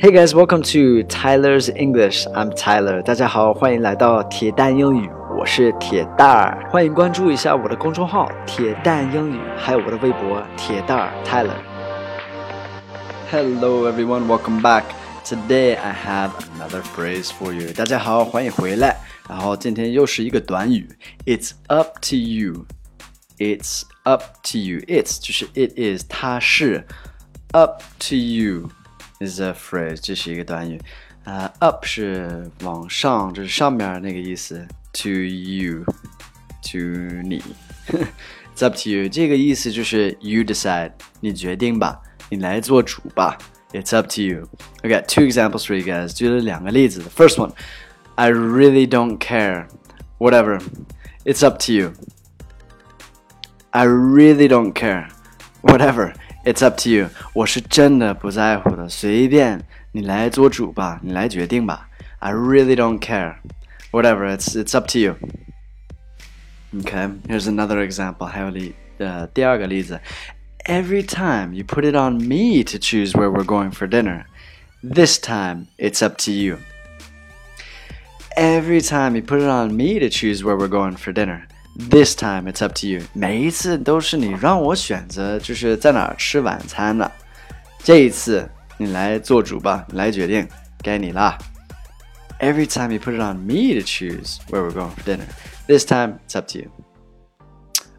Hey guys, welcome to Tyler's English. I'm Tyler. 大家好，欢迎来到铁蛋英语，我是铁蛋儿。欢迎关注一下我的公众号“铁蛋英语”，还有我的微博“铁蛋儿 Tyler”。Hello everyone, welcome back. Today I have another phrase for you. 大家好，欢迎回来。然后今天又是一个短语，It's up to you. It's up to you. It's 就是 it is，它是 up to you。 is a phrase，这是一个短语。呃、uh,，up 是往上，就是上面那个意思。To you，to 你。It's up to you，这个意思就是 you decide，你决定吧，你来做主吧。It's up to you. I got two examples for you guys. 举了两个例子。The first one, I really don't care. Whatever. It's up to you. I really don't care. Whatever. It's up to you，我是真的不在乎的，随便你来做主吧，你来决定吧。I really don't care. Whatever, it's it's up to you. Okay, here's another example. 还有例呃第二个例子。Every time you put it on me to choose where we're going for dinner, this time it's up to you. Every time you put it on me to choose where we're going for dinner. This time it's up to you。每一次都是你让我选择，就是在哪儿吃晚餐的。这一次你来做主吧，你来决定，该你啦。Every time you put it on me to choose where we're going for dinner. This time it's up to you.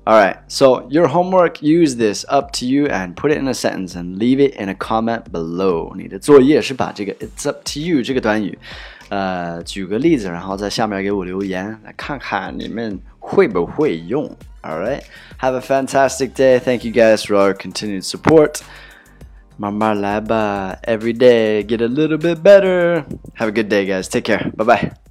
Alright, so your homework, use this up to you and put it in a sentence and leave it in a comment below. 你的作业是把这个 it's up to you 这个短语，呃，举个例子，然后在下面给我留言，来看看你们 会不会用。Alright, have a fantastic day. Thank you guys for our continued support. 慢慢来吧，every day get a little bit better. Have a good day, guys. Take care. Bye bye.